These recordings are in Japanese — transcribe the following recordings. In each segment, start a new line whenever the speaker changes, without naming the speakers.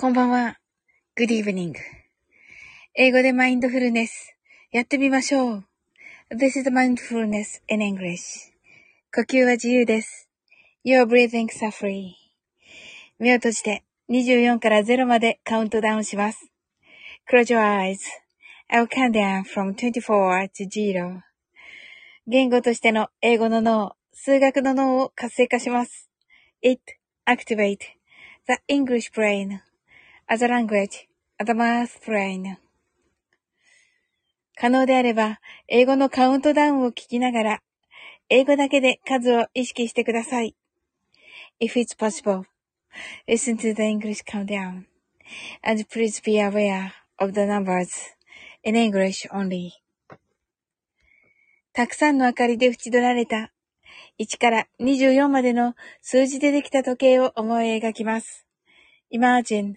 こんばんは。Good evening. 英語でマインドフルネス。やってみましょう。This is mindfulness in English. 呼吸は自由です。You're breathing are free. 目を閉じて24から0までカウントダウンします。Close your eyes. I'll count down from 24 to 0. 言語としての英語の脳、数学の脳を活性化します。It activate the English brain as a language, as a math brain. 可能であれば、英語のカウントダウンを聞きながら、英語だけで数を意識してください。If it's possible, listen to the English countdown, and please be aware of the numbers in English only. たくさんの明かりで縁取られた1から24までの数字でできた時計を思い描きます。Imagine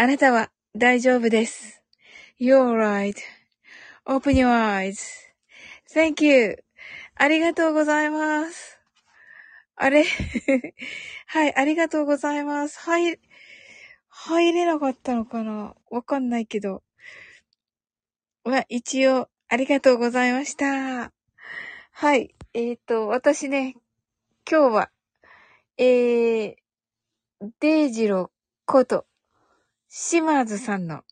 あなたは大丈夫です。You're right.Open your eyes.Thank you. ありがとうございます。あれ？はい、ありがとうございます。はい、入れなかったのかな？わかんないけど。は、一応、ありがとうございました。はい。えっ、ー、と、私ね、今日は、えー、デイジロこと、シマーズさんの、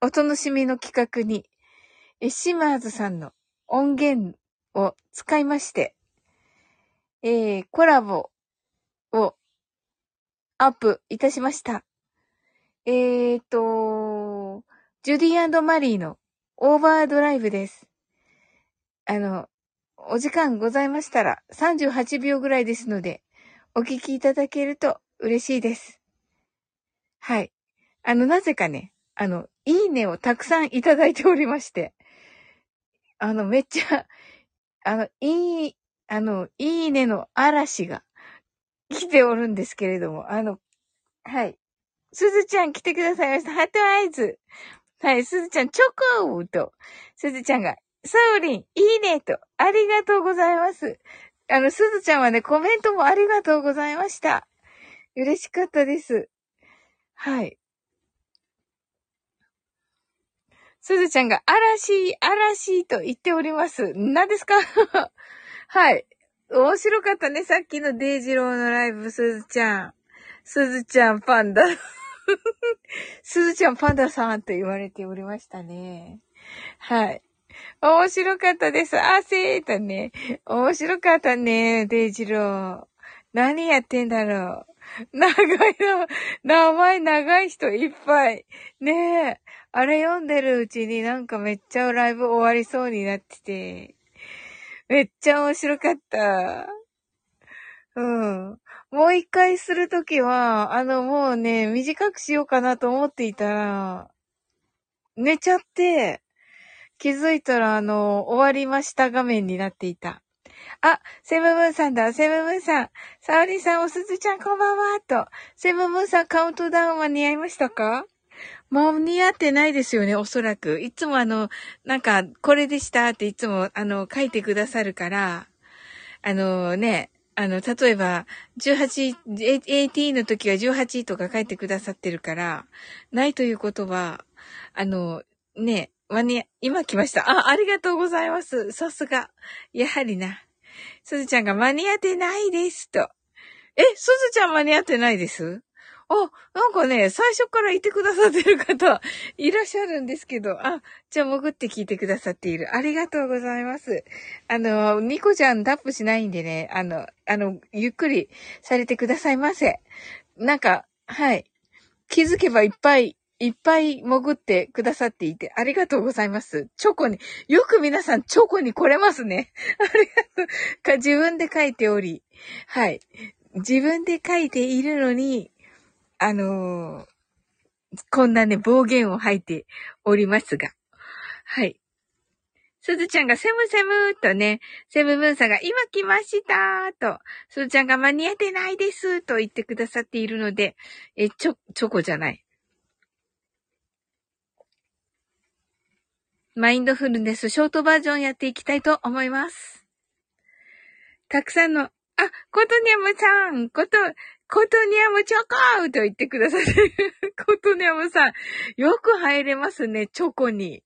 お楽しみの企画に、シマーズさんの音源を使いまして、えー、コラボをアップいたしました。えーと、ジュディマリーのオーバードライブです。あの、お時間ございましたら38秒ぐらいですので、お聞きいただけると嬉しいです。はい。あの、なぜかね、あの、いいねをたくさんいただいておりまして、あの、めっちゃ、あの、いい、あの、いいねの嵐が来ておるんですけれども、あの、はい。すずちゃん来てくださいました。ハートアイズ。はい、すずちゃん、チョコーと、すずちゃんが、サウリン、いいねと、ありがとうございます。あの、すずちゃんはね、コメントもありがとうございました。嬉しかったです。はい。すずちゃんが、嵐、嵐と言っております。何ですか？はい。面白かったね。さっきのデイジローのライブ、すずちゃん。すずちゃんパンダ。すずちゃんパンダさんと言われておりましたね。はい。面白かったです。あ、せーとね。面白かったね、デイジロー。何やってんだろう。長い、名前長い人いっぱい。ねえ。あれ読んでるうちになんかめっちゃライブ終わりそうになってて、めっちゃ面白かった。うん。もう一回するときは、あのもうね、短くしようかなと思っていたら、寝ちゃって、気づいたらあの、終わりました画面になっていた。あ、セブムーンさんだ、セブムーンさん。サオリンさん、おすずちゃんこんばんは、と。セブムーンさん、カウントダウンは似合いましたか？もう似合ってないですよね、おそらく。いつもあの、なんか、これでしたっていつも、あの、書いてくださるから、あのね、あの、例えば、18、AT の時は18とか書いてくださってるから、ないということは、あの、ね、間に、今来ました。あ、ありがとうございます。さすが。やはりな。すずちゃんが間に合ってないですと。え、すずちゃん間に合ってないです？あ、なんかね、最初からいてくださってる方、いらっしゃるんですけど、あ、じゃあ潜って聞いてくださっている。ありがとうございます。あの、ニコちゃんタップしないんでね、あの、あの、ゆっくりされてくださいませ。なんか、はい。気づけばいっぱい、いっぱい潜ってくださっていて、ありがとうございます。チョコに、よく皆さんチョコに来れますね。ありがとう。か、自分で書いており、はい。自分で書いているのに、あのー、こんなね、暴言を吐いておりますが。はい。すずちゃんがセムセムーとね、セムムーンさんが今来ましたーと、すずちゃんが間に合ってないですーと言ってくださっているので、え、ちょ、チョコじゃない。マインドフルネスショートバージョンやっていきたいと思います。たくさんの、あ、ことにゃむさん、こと、ことにゃむチョコと言ってくださる。ことにゃむさん、よく入れますね、チョコに。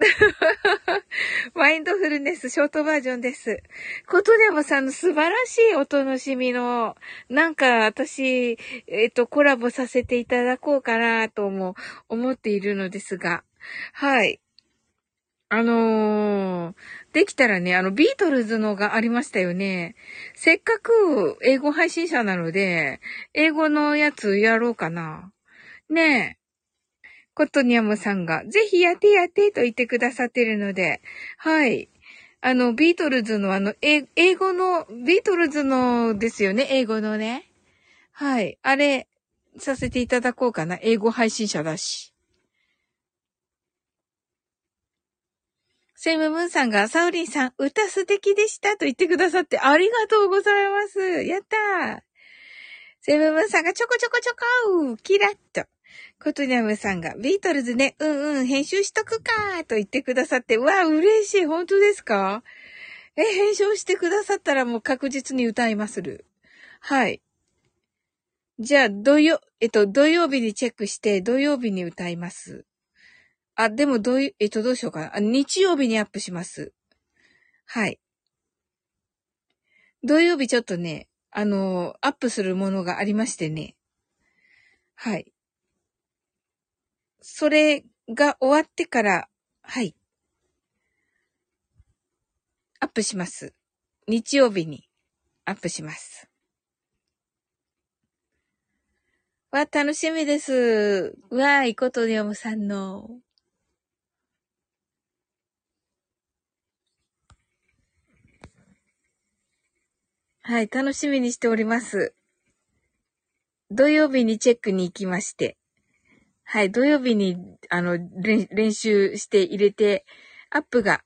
マインドフルネスショートバージョンです。ことにゃむさんの素晴らしいお楽しみの、なんか私、えっと、コラボさせていただこうかなとも思っているのですが、はい。あのー、できたらね、あの、ビートルズのがありましたよね。せっかく英語配信者なので、英語のやつやろうかな。ねえ。コットニャムさんが、ぜひやってやってと言ってくださってるので、はい。あの、ビートルズのあの、英語の、ビートルズのですよね、英語のね。はい。あれ、させていただこうかな。英語配信者だし。セムムーンさんが、サウリンさん、歌素敵でしたと言ってくださってありがとうございます。やったー。セムムーンさんが、ちょこちょこちょこーキラッと。コトニャムさんが、ビートルズね、うんうん、編集しとくかーと言ってくださって、わあ、嬉しい。本当ですか？え、編集してくださったらもう確実に歌いまする。はい。じゃあ、土曜、えっと、土曜日にチェックして、土曜日に歌います。あ、でもどういう、えっと、どうしようかな。日曜日にアップします。はい。土曜日ちょっとね、あの、アップするものがありましてね。はい。それが終わってから、はい。アップします。日曜日にアップします。わ、楽しみです。わーい、ことにょむさんの。はい、楽しみにしております。土曜日にチェックに行きまして。はい、土曜日に、あの、練習して入れて、アップが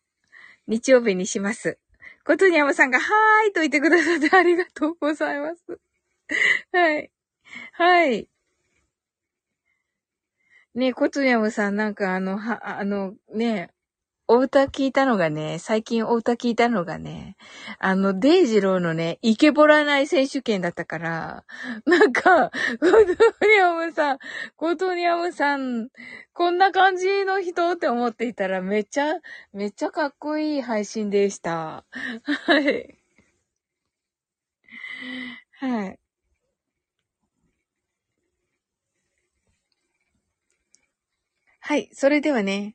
日曜日にします。ことにやまさんが、はーいと言ってくださってありがとうございます。はい。はい。ねコツヤムさんなんかあの、は、あの、ねお歌聞いたのがね、最近お歌聞いたのがね、あの、デイジローのね、イケボらない選手権だったから、なんか、コトニアムさん、コトニアムさん、こんな感じの人って思っていたら、めっちゃ、めっちゃかっこいい配信でした。はい。はい。はい。それではね、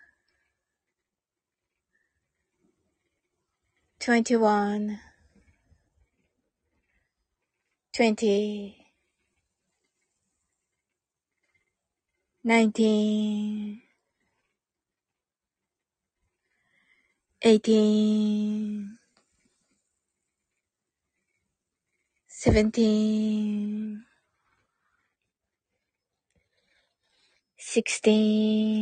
twenty-one, twenty, nineteen, eighteen, seventeen, sixteen.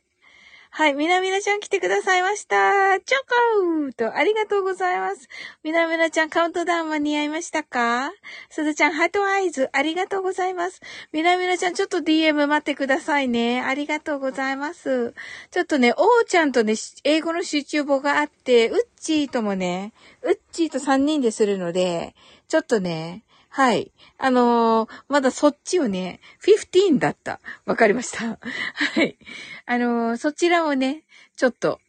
はい。みなみなちゃん来てくださいました。チョコーと、ありがとうございます。みなみなちゃんカウントダウン間に合いましたか？すずちゃんハートアイズ、ありがとうございます。みなみなちゃんちょっと DM 待ってくださいね。ありがとうございます。ちょっとね、おーちゃんとね、英語の集中簿があって、うっちーともね、うっちーと3人でするので、ちょっとね、はい。あのー、まだそっちをね、15だった。わかりました。はい。あのー、そちらをね、ちょっと、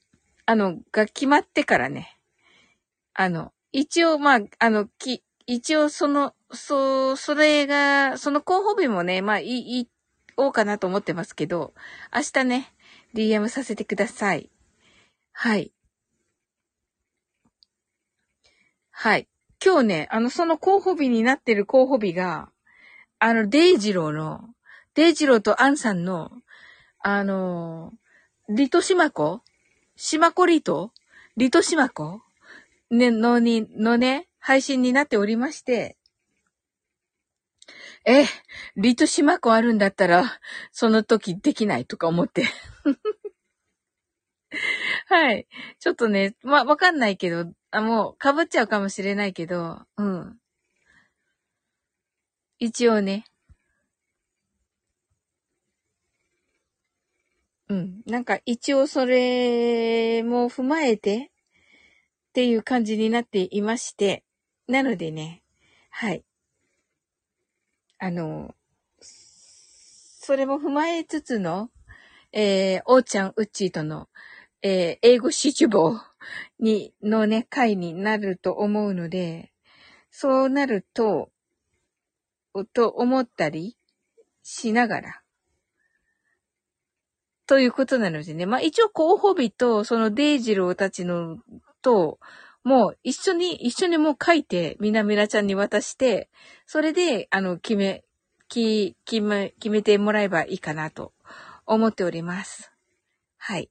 あの、が決まってからね、あの、一応、まあ、あの、き、一応その、そう、それが、その候補日もね、まあ、い、い、おうかなと思ってますけど、明日ね、DM させてください。はい。はい。今日ね、あの、その候補日になってる候補日が、あの、デイジローの、デイジローとアンさんの、あの、リトシマコ？シマコリト？リトシマコ？ね、のに、のね、配信になっておりまして、え、リトシマコあるんだったら、その時できないとか思って。はい。ちょっとね、ま、わかんないけど、あ、もう、被っちゃうかもしれないけど、うん。一応ね。うん。なんか一応それも踏まえてっていう感じになっていまして、なのでね、はい。あの、それも踏まえつつの、えー、おーちゃん、うっちーとの、えー、英語シチュボーに、のね、回になると思うので、そうなると、と思ったりしながら、ということなのでね。まあ一応候補日と、そのデイジローたちの、と、もう一緒に、一緒にもう書いて、みなみなちゃんに渡して、それで、あの、決め、き、決め、決めてもらえばいいかなと思っております。はい。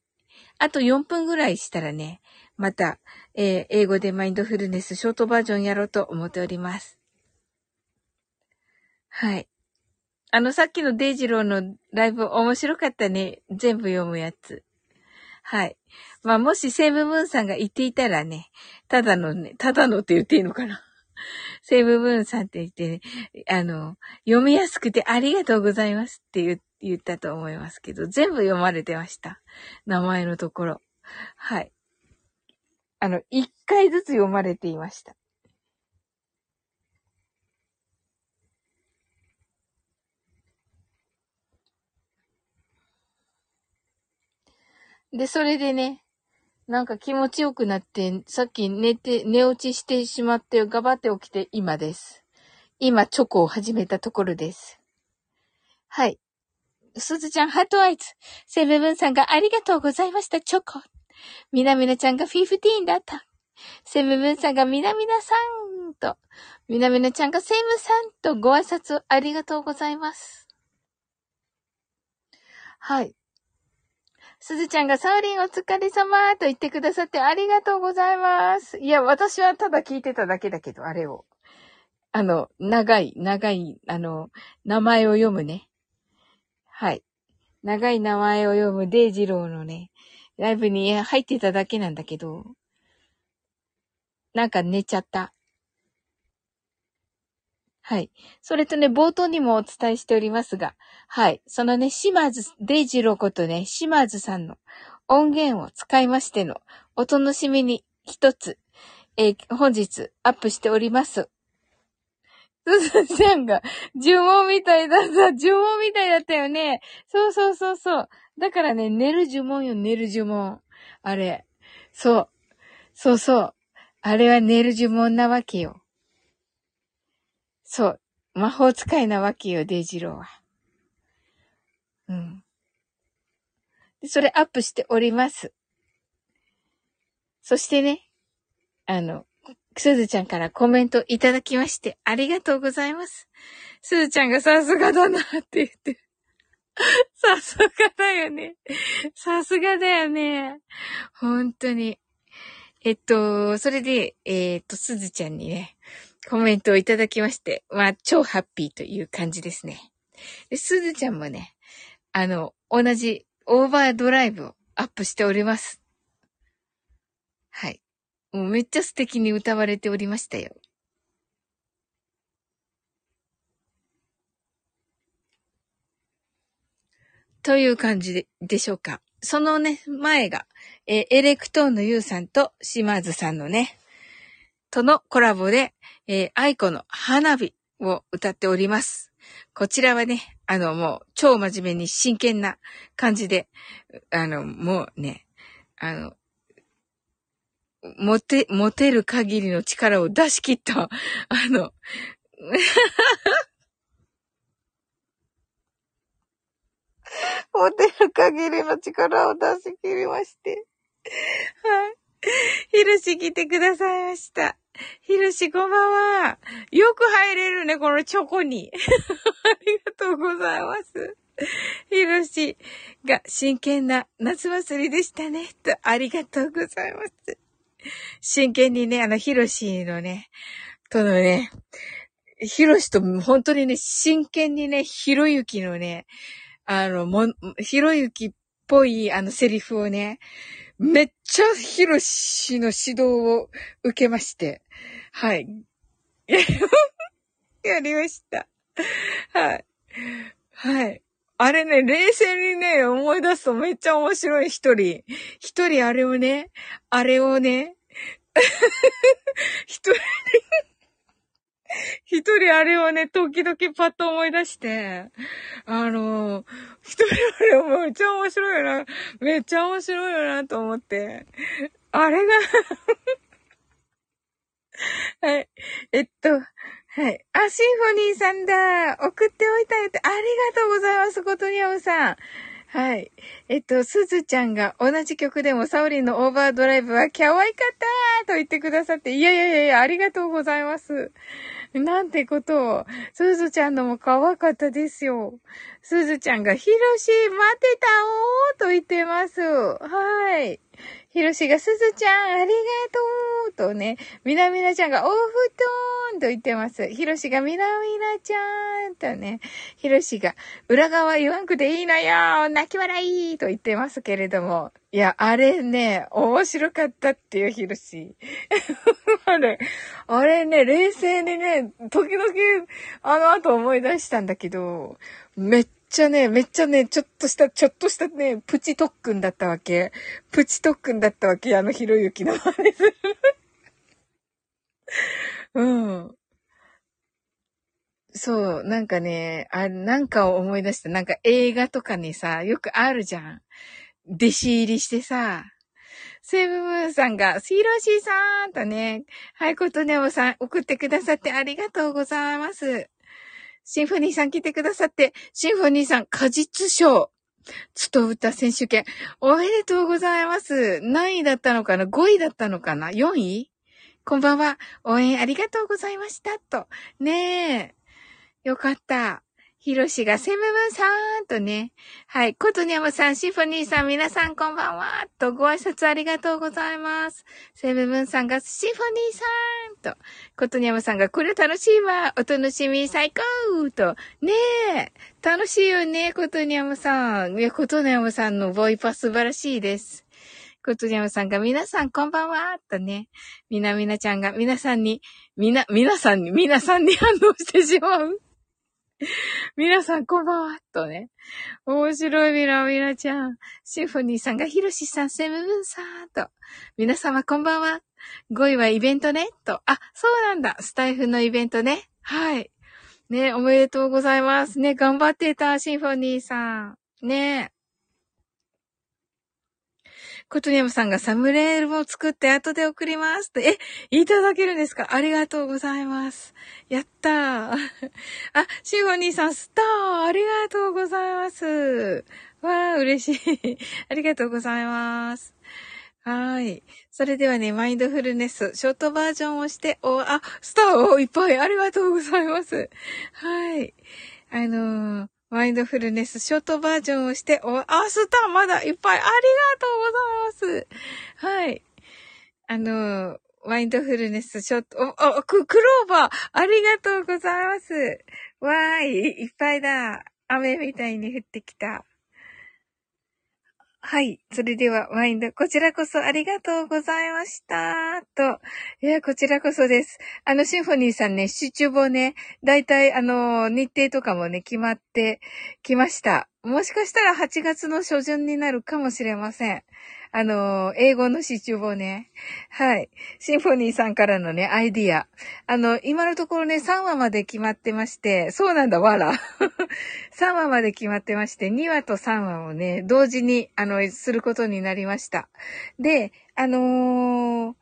あと4分ぐらいしたらね、また、えー、英語でマインドフルネスショートバージョンやろうと思っております。はい。あの、さっきのデイジローのライブ面白かったね。全部読むやつ。はい。まあ、もしセイムブーンさんが言っていたらね、ただのね、ただのって言っていいのかな。セイムブーンさんって言ってね、あの、読みやすくてありがとうございますって言言ったと思いますけど、全部読まれてました。名前のところ。はい。あの、一回ずつ読まれていました。で、それでね、なんか気持ちよくなって、さっき寝て、寝落ちしてしまって、ガバって起きて今です。今、チョコを始めたところです。はい。すずちゃん、ハートアイズ。セブブンさんがありがとうございました、チョコ。みなみなちゃんがフィフティーンだった。セブブンさんがみなみなさんと、みなみなちゃんがセムさんとご挨拶ありがとうございます。はい。すずちゃんがサウリンお疲れ様と言ってくださってありがとうございます。いや、私はただ聞いてただけだけど、あれを。あの、長い、長い、あの、名前を読むね。はい。長い名前を読むデイジローのね、ライブに入ってただけなんだけど、なんか寝ちゃった。はい。それとね、冒頭にもお伝えしておりますが、はい。そのね、島津、デイジローことね、島津さんの音源を使いましてのお楽しみに一つ、えー、本日アップしております。すずちゃんが呪文みたいだった、呪文みたいだったよね。そうそうそうそう。だからね、寝る呪文よ、寝る呪文。あれ。そう。そうそう。あれは寝る呪文なわけよ。そう。魔法使いなわけよ、デイジローは。うん。で、それアップしております。そしてね、あの、すずちゃんからコメントいただきまして、ありがとうございます。すずちゃんがさすがだなって言ってる。さすがだよね。さすがだよね。本当に。えっと、それで、えー、っと、すずちゃんにね、コメントをいただきまして、まあ、超ハッピーという感じですね。で、すずちゃんもね、あの、同じオーバードライブをアップしております。はい。もうめっちゃ素敵に歌われておりましたよ。という感じで、でしょうか。そのね、前が、えー、エレクトーンのゆうさんと島津さんのね、とのコラボで、えー、愛子の花火を歌っております。こちらはね、あの、もう、超真面目に真剣な感じで、あの、もうね、あの、持て、持てる限りの力を出し切った、あの、持てる限りの力を出し切りまして。はい。ひろし来てくださいました。ひろしこんばんは。よく入れるね、このチョコに。ありがとうございます。ひろしが真剣な夏祭りでしたね。と、ありがとうございます。真剣にね、あの、ひろしのね、とのね、ひろしと本当にね、真剣にね、ひろゆきのね、あの、も、ひろゆきっぽいあのセリフをね、めっちゃヒロシの指導を受けまして、はい。やりました。はい。はい。あれね、冷静にね、思い出すとめっちゃ面白い一人。一人あれをね、あれをね、一人 一人あれをね、時々パッと思い出して、あの、一人あれめっちゃ面白いよな、めっちゃ面白いよなと思って、あれが はい。えっと、はい。あ、シンフォニーさんだ。送っておいたよって、ありがとうございます、ことにゃむさん。はい。えっと、すずちゃんが同じ曲でもサオリンのオーバードライブはキャワイかったと言ってくださって、いやいやいやいや、ありがとうございます。なんてことを。すずちゃんのも可愛かったですよ。すずちゃんが、ひろし、待ってたおーと言ってます。はい。ひろしが、すずちゃん、ありがとうとね、みなみなちゃんが、お布団と言ってます。ひろしが、みなみなちゃんとね、ひろしが、裏側言わんくていいのよ泣き笑いと言ってますけれども、いや、あれね、面白かったっていうひろし。あれ、あれね、冷静にね、時々、あの後思い出したんだけど、めっちゃね、めっちゃね、ちょっとした、ちょっとしたね、プチ特訓だったわけ。プチ特訓だったわけ、あのひろゆきの真似する。うん。そう、なんかね、あ、なんかを思い出した。なんか映画とかにさ、よくあるじゃん。弟子入りしてさ、セブムーンさんが、シーロシーさんとね、はい、ことねおさん送ってくださってありがとうございます。シンフォニーさん来てくださって、シンフォニーさん果実賞、つと歌選手権、おめでとうございます。何位だったのかな ?5 位だったのかな ?4 位？こんばんは。応援ありがとうございました。と。ねえ。よかった。ひろしがセムブンさんとね。はい。コトニャムさん、シンフォニーさん、皆さんこんばんは。とご挨拶ありがとうございます。セムブンさんがシンフォニーさんと。コトニャムさんがこれ楽しいわ。お楽しみ最高と。ねえ。楽しいよね、コトニャムさん。いや、コトニャムさんのボイパ素晴らしいです。コトニャムさんが皆さんこんばんは。とね。みなみなちゃんが皆さんに、みな、皆さんに、皆さんに反応してしまう。皆さんこんばんは、とね。面白いミラミラちゃん。シンフォニーさんがヒロシさん、セムブンさん、と。皆様こんばんは。5位はイベントね、と。あ、そうなんだ。スタイフのイベントね。はい。ね、おめでとうございます。ね、頑張ってた、シンフォニーさん。ね。コトニャムさんがサムレールも作って後で送りますってえ、いただけるんですか？ありがとうございます。やったー。あ、シンフォニーさん、スターありがとうございます。わー、嬉しい。ありがとうございます。はい。それではね、マインドフルネス、ショートバージョンをして、お、あ、スターをいっぱいありがとうございます。はい。あのーマインドフルネスショートバージョンをして、お、あ、スターまだいっぱいありがとうございます。はい。あの、マインドフルネスショート、お、お、ク、クローバーありがとうございます。わーい、いっぱいだ。雨みたいに降ってきた。はい。それでは、ワインド、こちらこそありがとうございました。と。いや、こちらこそです。あの、シンフォニーさんね、シチュボね、だいたい、あの、日程とかもね、決まってきました。もしかしたら8月の初旬になるかもしれません。あの、英語のシチュボね。はい。シンフォニーさんからのね、アイディア。あの、今のところね、3話まで決まってまして、そうなんだ、わら。3話まで決まってまして、2話と3話をね、同時に、あの、することになりました。で、あのー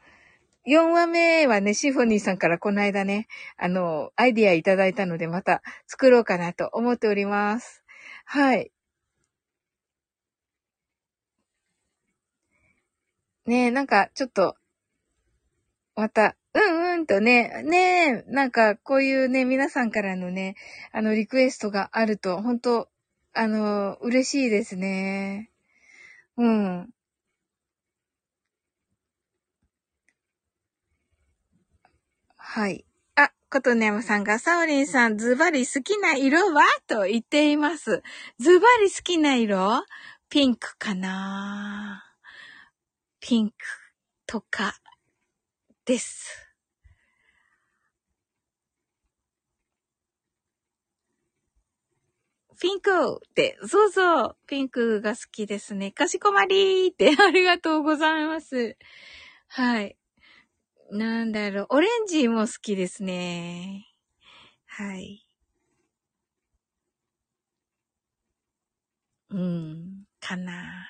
4話目はね、シンフォニーさんからこの間ね、あの、アイディアいただいたので、また作ろうかなと思っております。はい。ねえ、なんか、ちょっと、また、うんうんとね、ねえ、なんか、こういうね、皆さんからのね、あの、リクエストがあると、本当あの、嬉しいですね。うん。はい。ことねむさんが、サオリンさん、ズバリ好きな色は？と言っています。ズバリ好きな色？ピンクかな？ピンクとかです。ピンクって、そうそう、ピンクが好きですね。かしこまりーって、ありがとうございます。はい。なんだろう、オレンジも好きですね。はい。うん、かな。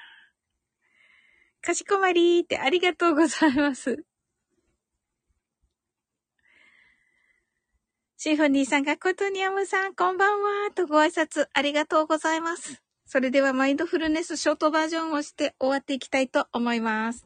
かしこまりーってありがとうございます。シンフォニーさんがコトニアムさん、こんばんは、とご挨拶ありがとうございます。それではマインドフルネスショートバージョンをして終わっていきたいと思います。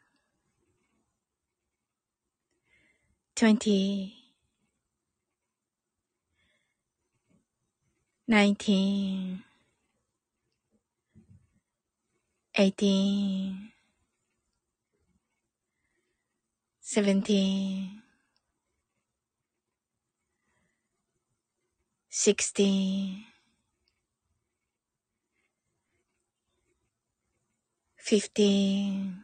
20 19 18 17 sixteen, fifteen,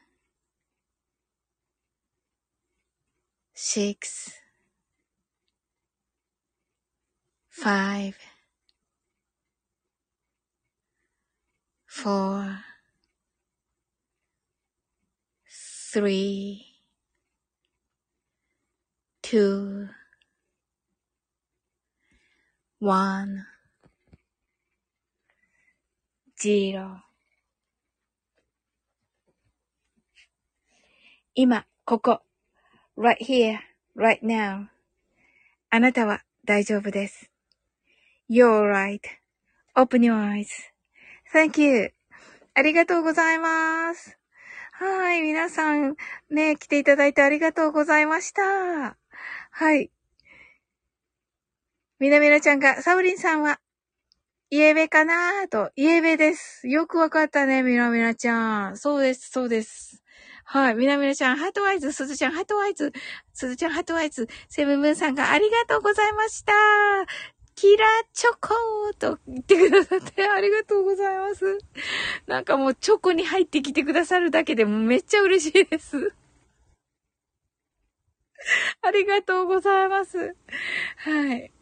six, five, four, three, two, one, zero 今、ここ。Right here, right now. あなたは大丈夫です。You're right.Open your eyes.Thank you. ありがとうございます。はい。皆さん、ね、来ていただいてありがとうございました。はい。みなみなちゃんが、サウリンさんは、イエベかな？ーと、イエベです。よくわかったね、みなみなちゃん。そうです、そうです。はい。みなみなちゃん、ハートワイズ、すずちゃん、ハートワイズ、すずちゃん、ハートワイズ、セブンブンさんがありがとうございました。キラチョコと言ってくださってありがとうございます。なんかもうチョコに入ってきてくださるだけでもめっちゃ嬉しいです。ありがとうございます。はい。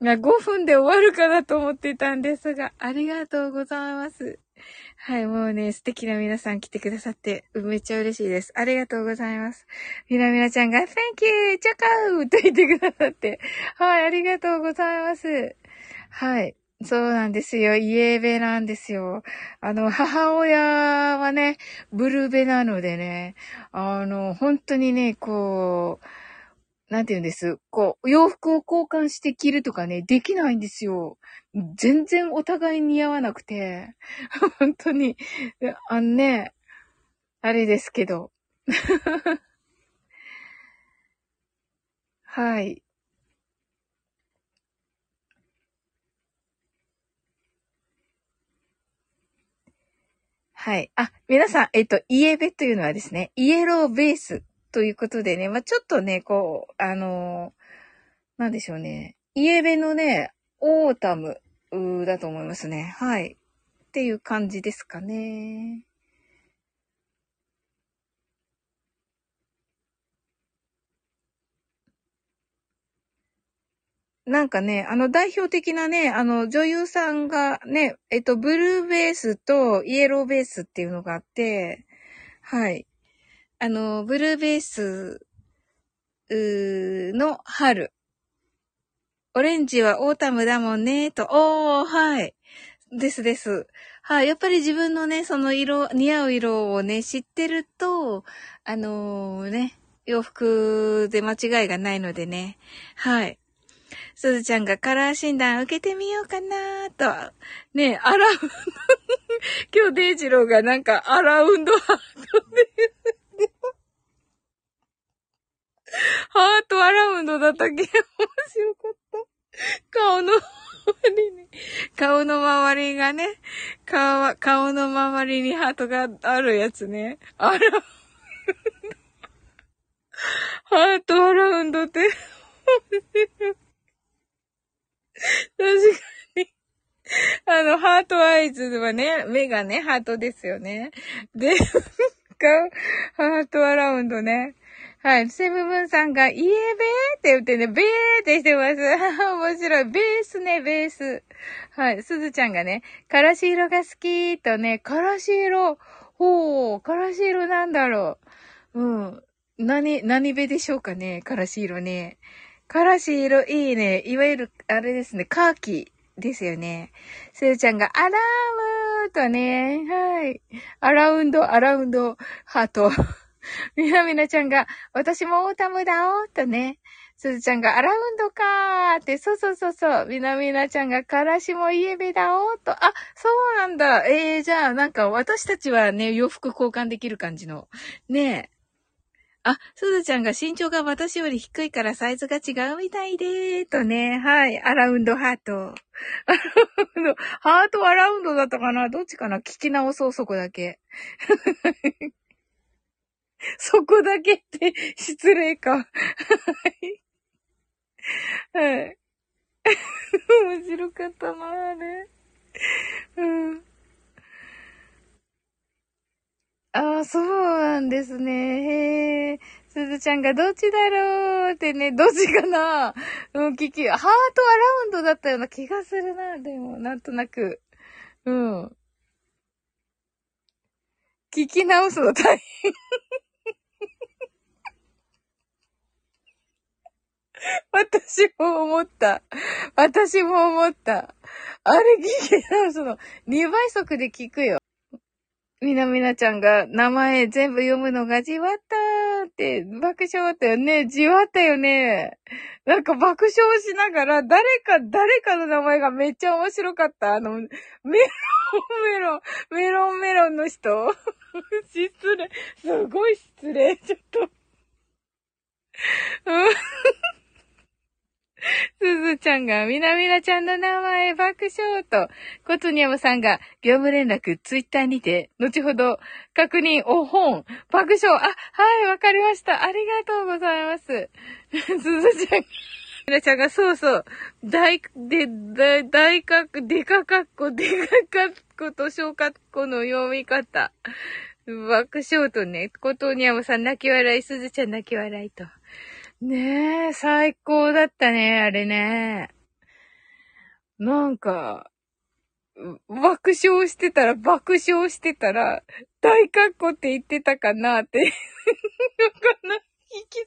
5分で終わるかなと思ってたんですが、ありがとうございます。はい、もうね、素敵な皆さん来てくださって、めっちゃ嬉しいです。ありがとうございます。みなみなちゃんが、Thank you! チャカウと言ってくださって、はい、ありがとうございます。はい。そうなんですよ。イエベなんですよ。あの、母親はね、ブルベなのでね、あの、本当にね、こう、なんて言うんです？こう、洋服を交換して着るとかね、できないんですよ。全然お互い似合わなくて。本当に。あのね、あれですけど。はい。はい。あ、皆さん、えっと、イエベというのはですね、イエローベースということでね、まあ、ちょっとね、こう、あのー、なんでしょうね。イエベのね、オータムだと思いますね。はい。っていう感じですかね。なんかね、あの代表的なね、あの女優さんがね、えっと、ブルーベースとイエローベースっていうのがあって、はい。あの、ブルーベースの春。オレンジはオータムだもんね、と。おー、はい。ですです。はい。やっぱり自分のね、その色、似合う色をね、知ってると、あのー、ね、洋服で間違いがないのでね。はい。すずちゃんがカラー診断受けてみようかなと。ね、アラウンド今日デイジローがなんかアラウンドハートでハートアラウンドだったけ面白かった。顔の周りに、顔の周りがね、顔は、顔の周りにハートがあるやつね。アラウンド。ハートアラウンドって、面白い確かに。あの、ハートアイズはね、目がね、ハートですよね。で、ハートアラウンドね。はい。セブブンさんが、イエベーって言ってね、ベーってしてます。面白い。ベースね、ベース。はい。すずちゃんがね、からし色が好きとね、からし色。ほう、からし色なんだろう。うん。何、何べでしょうかね、からし色ね。からし色いいね。いわゆる、あれですね、カーキですよね。すずちゃんが、アラームとね、はい。アラウンド、アラウンド、ハート。みなみなちゃんが、私もオータムだおーとね。すずちゃんが、アラウンドかーって、そうそうそうそう。みなみなちゃんが、からしもイエベだおーと。あ、そうなんだ。えー、じゃあ、なんか私たちはね、洋服交換できる感じの。ねえ。あ、すずちゃんが身長が私より低いからサイズが違うみたいでーとね。はい。アラウンドハート。ハートアラウンドだったかな？どっちかな？聞き直そう、そこだけ。そこだけって失礼か。はい。はい。面白かったな、あれ。うん。ああ、そうなんですね。へえ。すずちゃんがどっちだろうってね、どっちかなうん、聞き、ハートアラウンドだったような気がするな、でも、なんとなく。うん。聞き直すの大変 私も思った。私も思った。あれ聞けたその、2倍速で聞くよ。みなみなちゃんが名前全部読むのがじわったーって爆笑だったよね。じわったよね。なんか爆笑しながら誰か、誰かの名前がめっちゃ面白かった。あの、メロンメロン、メロンメロンの人。失礼。すごい失礼。ちょっと。すずちゃんが、みなみなちゃんの名前爆笑と、ことにゃまさんが、業務連絡、ツイッターにて、後ほど、確認、お本、爆笑、あ、はい、わかりました。ありがとうございます。すずちゃんみなちゃんが、そうそう、大、で、大、大かっ、でかかっこ、でかかっこと小かっこの読み方。爆笑とね、ことにゃまさん泣き笑い、すずちゃん泣き笑いと。ねえ、最高だったね、あれね。なんか、爆笑してたら、爆笑してたら、大格好って言ってたかなって。わかな。聞き、や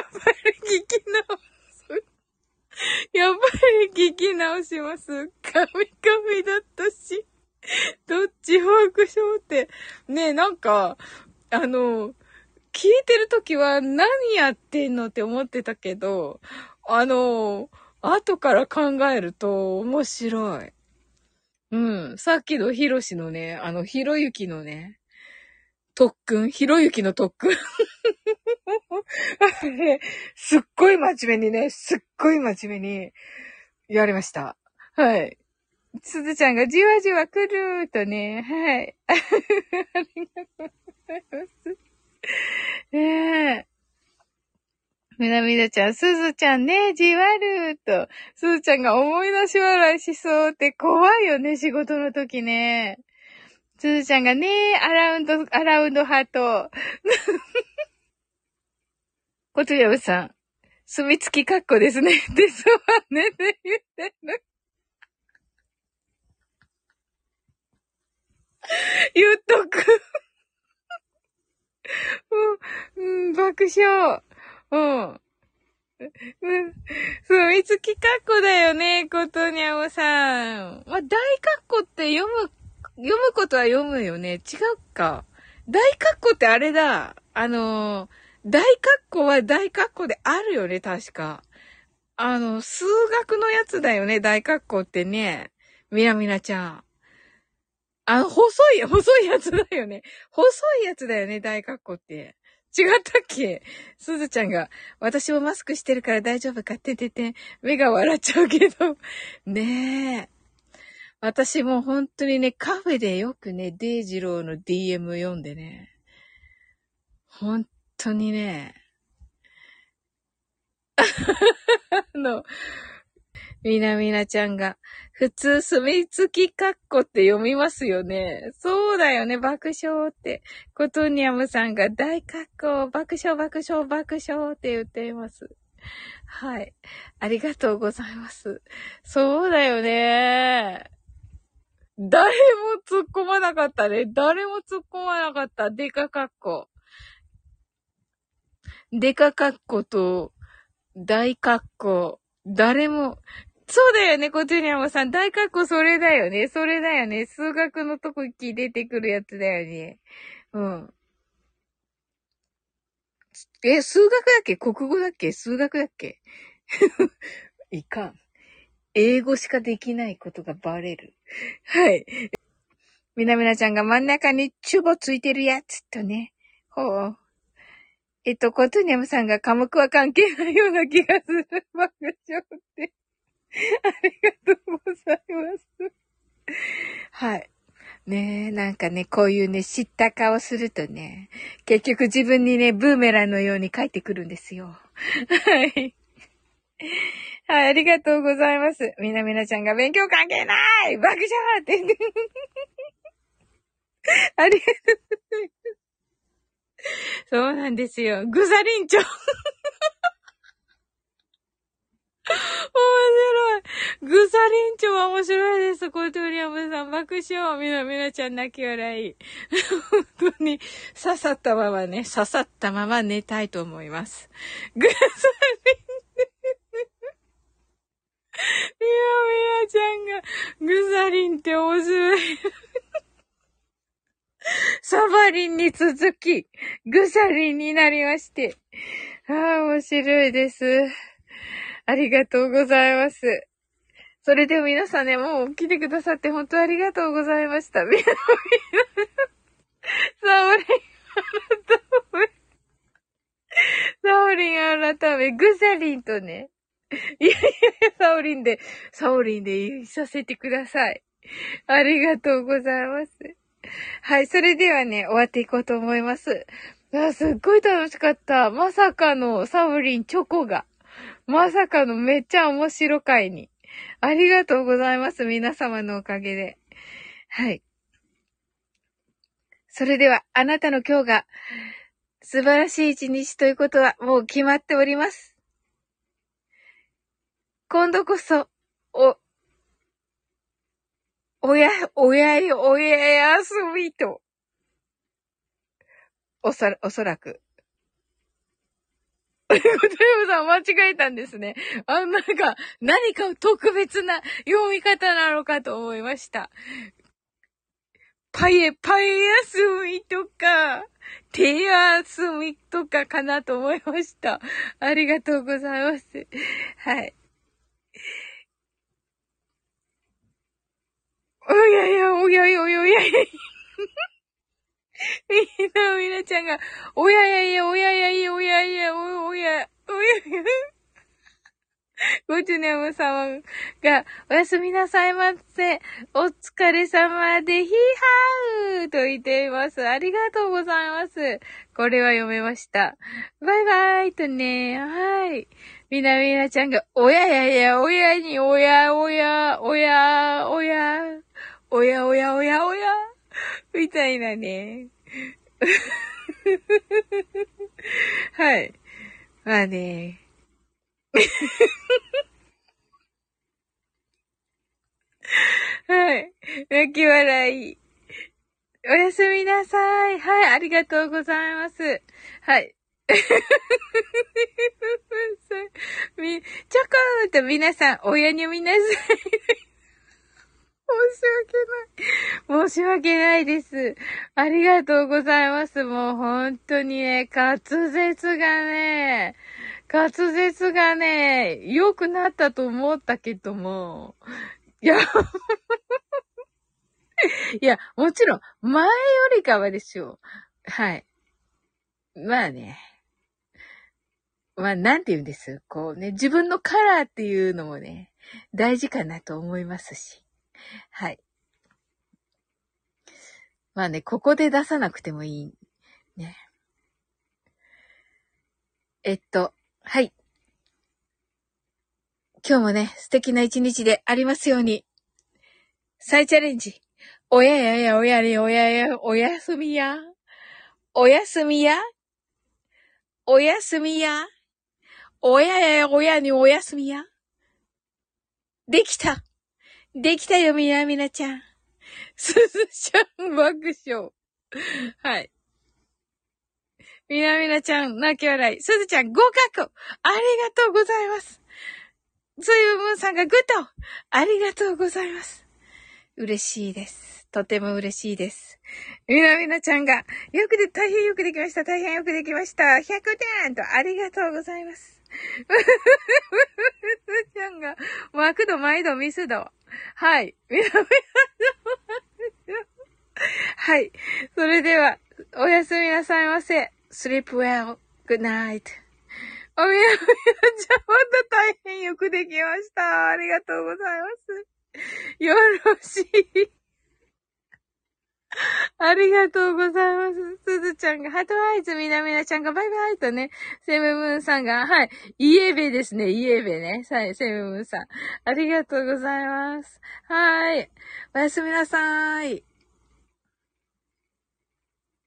っぱり聞き直す。やっぱり聞き直します。カミカミだったし。どっち爆笑って。ねえ、なんか、あの、聞いてるときは何やってんのって思ってたけど、あの、後から考えると面白い。うん。さっきのヒロシのね、あの、ヒロユキのね、特訓、ヒロユキの特訓。すっごい真面目にね、すっごい真面目にやりました。はい。すずちゃんがじわじわ来るとね、はい。ありがとうございます。ねえ。みなみなちゃん、すずちゃんね、じわると。すずちゃんが思い出し笑いしそうって怖いよね、仕事の時ね。すずちゃんがね、アラウンド、アラウンドハート。こつやぶさん、住み付きかっこですね。ですわね、って言ってる。言っとく。うん、うん、爆笑。うん。うん。そう、みつきかっこだよね、ことにゃおさん。まあ、大かっこって読む、読むことは読むよね。違うか。大かっこってあれだ。あの、大かっこは大かっこであるよね、確か。あの、数学のやつだよね、大かっこってね。みなみなちゃん。あの、細い、細いやつだよね。細いやつだよね、大かっこって。違ったっけ？すずちゃんが、私もマスクしてるから大丈夫かっててて、目が笑っちゃうけど。ねえ。私も本当にね、カフェでよくね、デイジローの DM 読んでね。本当にね。あの、みなみなちゃんが、普通、住みつきかっこって読みますよね。そうだよね、爆笑って。コトニアムさんが大かっこ、爆笑爆笑爆笑って言っています。はい。ありがとうございます。そうだよね。誰も突っ込まなかったね。誰も突っ込まなかった。デカかっこ。デカかっこと、大かっこ。誰も、そうだよね、コチュニャモさん。大括弧それだよね。それだよね。数学のとこき出てくるやつだよね。うん。え、数学だっけ？国語だっけ？数学だっけ？いかん。英語しかできないことがバレる。はい。みなみなちゃんが真ん中にチュボついてるやつとね。ほう。えっと、コトニャムさんが科目は関係ないような気がする。爆笑って。ありがとうございます。はい。ねえ、なんかね、こういうね、知った顔するとね、結局自分にね、ブーメランのように帰ってくるんですよ。はい。はい、ありがとうございます。みなみなちゃんが勉強関係ない爆笑って。ありがとうございます。そうなんですよ。グザリンチョ。面白い。グサリンチョは面白いです。コートウリアムさん、爆笑。みなみなちゃん泣き笑い。本当に刺さったままね、刺さったまま寝たいと思います。グサリン、みなみなちゃんが、グサリンって面白い。サバリンに続き、グサリンになりまして。ああ、面白いです。ありがとうございます。それでも皆さんね、もう来てくださって本当ありがとうございました。みんな、みな、サオリン改め、サオリン改め、グザリンとね、いやいやサオリンで、サオリンで言いさせてください。ありがとうございます。はい、それではね、終わっていこうと思います。あすっごい楽しかった。まさかのサオリンチョコが。まさかのめっちゃ面白回に。ありがとうございます。皆様のおかげで。はい。それでは、あなたの今日が素晴らしい一日ということはもう決まっております。今度こそ、お、おや、おや、おややすみと。おそ、おそらく、ということで、さん間違えたんですね。あ、なんか、何か特別な読み方なのかと思いました。パエ、パエ休みとか、手休みとかかなと思いました。ありがとうございます。はい。おやや、おやや、おやや。みんなみなちゃんが、おややや、おややや、おやや、おや、おや、おやや。ごちゅねむ様が、おやすみなさいませ。お疲れ様で、ヒーハーと言っています。ありがとうございます。これは読めました。バイバイとね、はい。みなみなちゃんが、おややや、おやに、おやおや、おや、おや、おやおやおやおや、みたいなね。はい。まあね。はい。泣き笑い。おやすみなさい。はい、ありがとうございます。はい。み、ちょこーと皆さん、親にみなさい。申し訳ない。申し訳ないです。ありがとうございます。もう本当にね、滑舌がね、滑舌がね、良くなったと思ったけども、いや、いや、もちろん、前よりかはですよ。はい。まあね。まあ、なんて言うんです？こうね、自分のカラーっていうのもね、大事かなと思いますし。はい。まあね、ここで出さなくてもいい。ね。えっと、はい。今日もね、素敵な一日でありますように。再チャレンジ。おややや、おやれ、おやや、おやすみや。おやすみや。おやすみや。おややや、おやにおやすみや。できた。できたよ、みなみなちゃん。すずちゃん爆笑。はい。みなみなちゃん、泣き笑い。すずちゃん、合格ありがとうございます。そういうムーンさんがグッドありがとうございます。嬉しいです。とても嬉しいです。みなみなちゃんが、よくで、大変よくできました。大変よくできました。100点とありがとうございます。すずちゃんが、マクド、毎度、ミスド。はい。はい。それでは、おやすみなさいませ。sleep well. good night. おみやみやちゃん、また大変よくできました。ありがとうございます。よろしい。ありがとうございます。すずちゃんが、ハートアイズ、みなみなちゃんがバイバイとね、セムムーンさんが、はい、イエベですね、イエベね。はい、セムムーンさん。ありがとうございます。はい。おやすみなさーい。